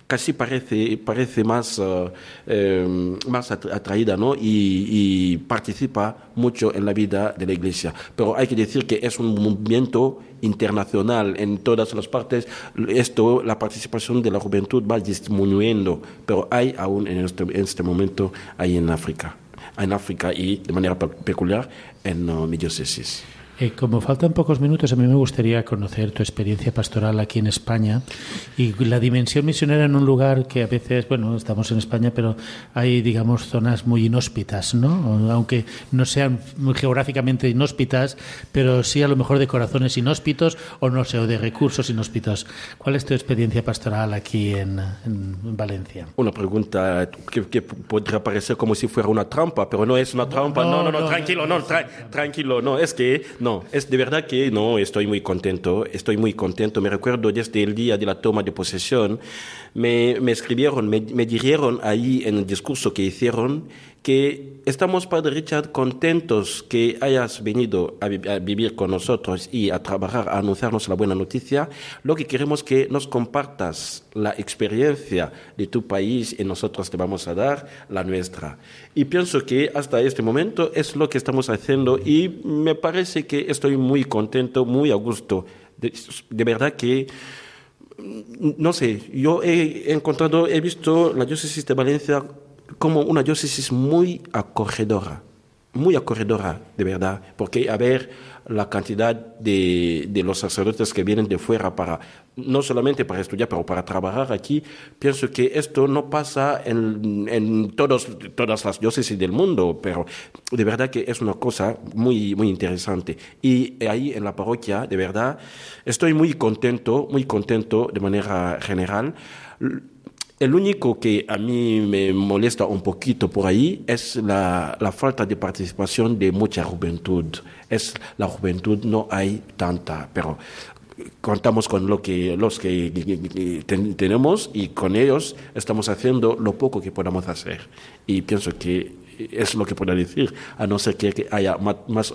casi parece, parece más, eh, eh, más atra- atraída ¿no? y, participa mucho en la vida de la iglesia. Pero hay que decir que es un movimiento internacional en todas las partes. Esto, la participación de la juventud va disminuyendo, pero hay aún en este, en este momento hay en África. En África y de manera pe- peculiar en uh, mi diócesis. Eh, como faltan pocos minutos, a mí me gustaría conocer tu experiencia pastoral aquí en España y la dimensión misionera en un lugar que a veces, bueno, estamos en España, pero hay, digamos, zonas muy inhóspitas, ¿no? Aunque no sean geográficamente inhóspitas, pero sí a lo mejor de corazones inhóspitos o no sé, o de recursos inhóspitos. ¿Cuál es tu experiencia pastoral aquí en, en Valencia? Una pregunta que, que podría parecer como si fuera una trampa, pero no es una trampa. No, no, no, no, tranquilo, no, tra- tranquilo, no, es que, no, es de verdad que no, estoy muy contento, estoy muy contento. Me recuerdo desde el día de la toma de posesión, me, escribieron, me, me dijeron ahí en el discurso que hicieron que estamos, Padre Richard, contentos que hayas venido a, vi- a vivir con nosotros y a trabajar, a anunciarnos la buena noticia. Lo que queremos que nos compartas la experiencia de tu país y nosotros te vamos a dar la nuestra. Y pienso que hasta este momento es lo que estamos haciendo y me parece que estoy muy contento, muy a gusto. De, de verdad que no sé, yo he encontrado, he visto la diócesis de Valencia como una diócesis muy acogedora, muy acogedora, de verdad, porque a ver la cantidad de, los sacerdotes que vienen de fuera para, no solamente para estudiar, pero para trabajar aquí, pienso que esto no pasa en, en todos, todas las diócesis del mundo, pero de verdad que es una cosa muy, muy interesante. Y ahí en la parroquia, de verdad, estoy muy contento, muy contento de manera general. El único que a mí me molesta un poquito por ahí es la, falta de participación de mucha juventud. Es la juventud no hay tanta, pero contamos con lo que los que tenemos y con ellos estamos haciendo lo poco que podamos hacer. Y pienso que es lo que puedo decir, a no ser que haya más, más,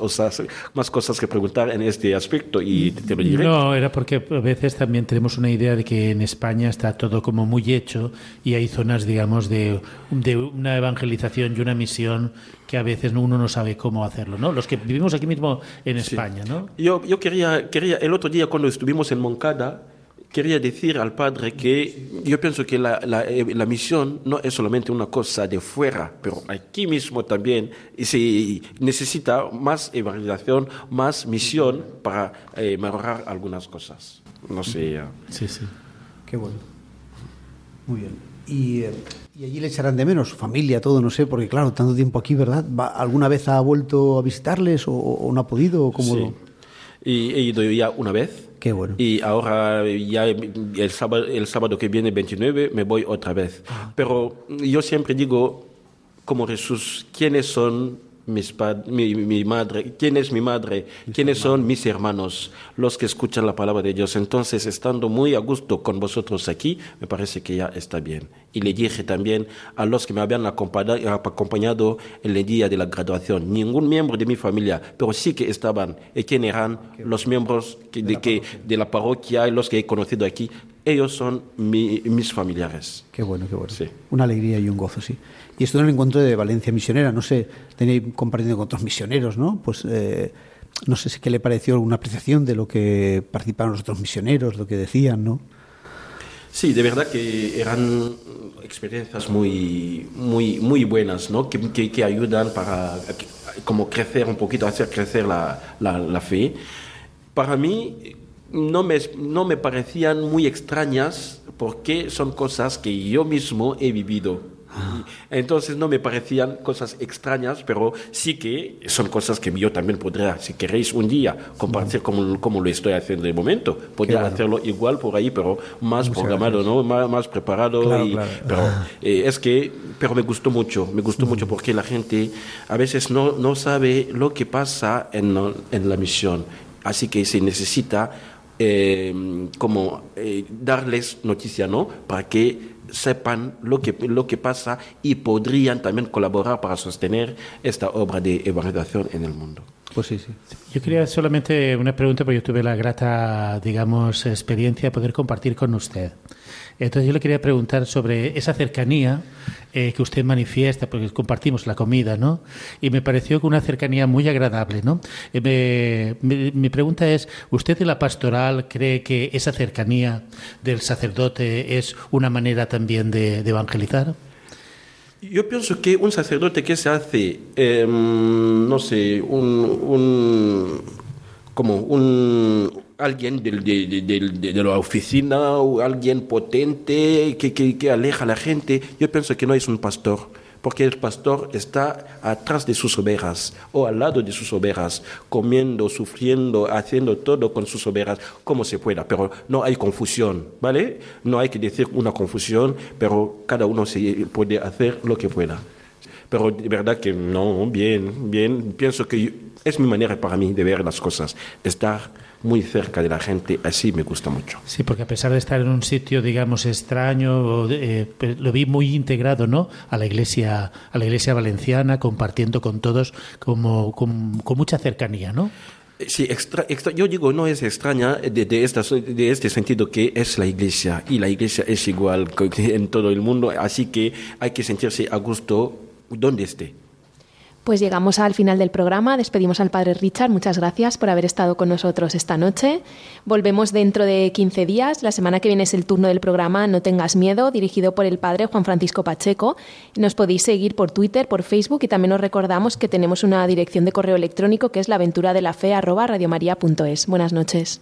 más cosas que preguntar en este aspecto y te lo diré. No, era porque a veces también tenemos una idea de que en España está todo como muy hecho y hay zonas, digamos, de, de una evangelización y una misión que a veces uno no sabe cómo hacerlo, ¿no? Los que vivimos aquí mismo en España, sí. ¿no? Yo, yo quería, quería, el otro día cuando estuvimos en Moncada, quería decir al padre que yo pienso que la, la, la, misión no es solamente una cosa de fuera, pero aquí mismo también se necesita más evangelización, más misión para eh, mejorar algunas cosas. No sé. Ya. Sí, sí. Qué bueno. Muy bien. Y, y, allí le echarán de menos, su familia, todo, no sé, porque claro, tanto tiempo aquí, ¿verdad? ¿Alguna vez ha vuelto a visitarles o, o no ha podido? O cómo sí. lo... Y he ido ya una vez. Qué bueno. Y ahora ya el sábado, el sábado que viene, 29, me voy otra vez. Pero yo siempre digo, como Jesús, ¿quiénes son mis mi, mi, madre? ¿Quién es mi madre? ¿Quiénes son mis hermanos? Los que escuchan la palabra de Dios. Entonces, estando muy a gusto con vosotros aquí, me parece que ya está bien. Y le dije también a los que me habían acompañado en el día de la graduación, ningún miembro de mi familia, pero sí que estaban. ¿Y quién eran? Los miembros que, de, que, de la parroquia y los que he conocido aquí. Ellos son mi, mis familiares. Qué bueno, qué bueno. Sí. Una alegría y un gozo, sí. Y esto en el encuentro de Valencia Misionera, no sé, tenéis compartiendo con otros misioneros, ¿no? Pues eh, no sé si qué le pareció alguna apreciación de lo que participaron los otros misioneros, lo que decían, ¿no? Sí, de verdad que eran experiencias muy, muy, muy buenas, ¿no? Que, que, que ayudan para como crecer un poquito, hacer crecer la, la, la fe. Para mí no me, no me parecían muy extrañas porque son cosas que yo mismo he vivido. Entonces no me parecían cosas extrañas, pero sí que son cosas que yo también podría, si queréis un día, compartir como, como lo estoy haciendo de momento. Podría bueno. hacerlo igual por ahí, pero más Muchas programado, ¿no? Más, más preparado. Claro, y, claro. Pero eh, es que, pero me gustó mucho, me gustó mucho porque la gente a veces no, no sabe lo que pasa en, en la misión. Así que se necesita eh, como eh, darles noticia, ¿no? Para que sepan lo que, lo que pasa y podrían también colaborar para sostener esta obra de evangelización en el mundo. Pues sí, sí. Yo quería solamente una pregunta, porque yo tuve la grata, digamos, experiencia de poder compartir con usted. Entonces yo le quería preguntar sobre esa cercanía eh, que usted manifiesta, porque compartimos la comida, ¿no? Y me pareció que una cercanía muy agradable, ¿no? Eh, me, me, mi pregunta es, ¿usted de la pastoral cree que esa cercanía del sacerdote es una manera también de, de evangelizar? Yo pienso que un sacerdote que se hace, eh, no sé, un, un como un alguien de, de, de, de, la oficina o alguien potente que, que, que aleja a la gente, yo pienso que no es un pastor porque el pastor está atrás de sus ovejas o al lado de sus ovejas, comiendo, sufriendo, haciendo todo con sus ovejas como se pueda, pero no hay confusión, ¿vale? No hay que decir una confusión, pero cada uno se puede hacer lo que pueda. Pero de verdad que no, bien, bien, pienso que es mi manera para mí de ver las cosas, estar muy cerca de la gente, así me gusta mucho. Sí, porque a pesar de estar en un sitio, digamos, extraño, eh, lo vi muy integrado, ¿no? A la iglesia, a la iglesia valenciana, compartiendo con todos, como con, con mucha cercanía, ¿no? Sí, extra, extra, yo digo, no es extraña de, de, esta, de este sentido que es la iglesia y la iglesia es igual en todo el mundo, así que hay que sentirse a gusto donde esté. Pues llegamos al final del programa, despedimos al padre Richard, muchas gracias por haber estado con nosotros esta noche. Volvemos dentro de 15 días, la semana que viene es el turno del programa No tengas miedo, dirigido por el padre Juan Francisco Pacheco. Nos podéis seguir por Twitter, por Facebook y también os recordamos que tenemos una dirección de correo electrónico que es la de la Buenas noches.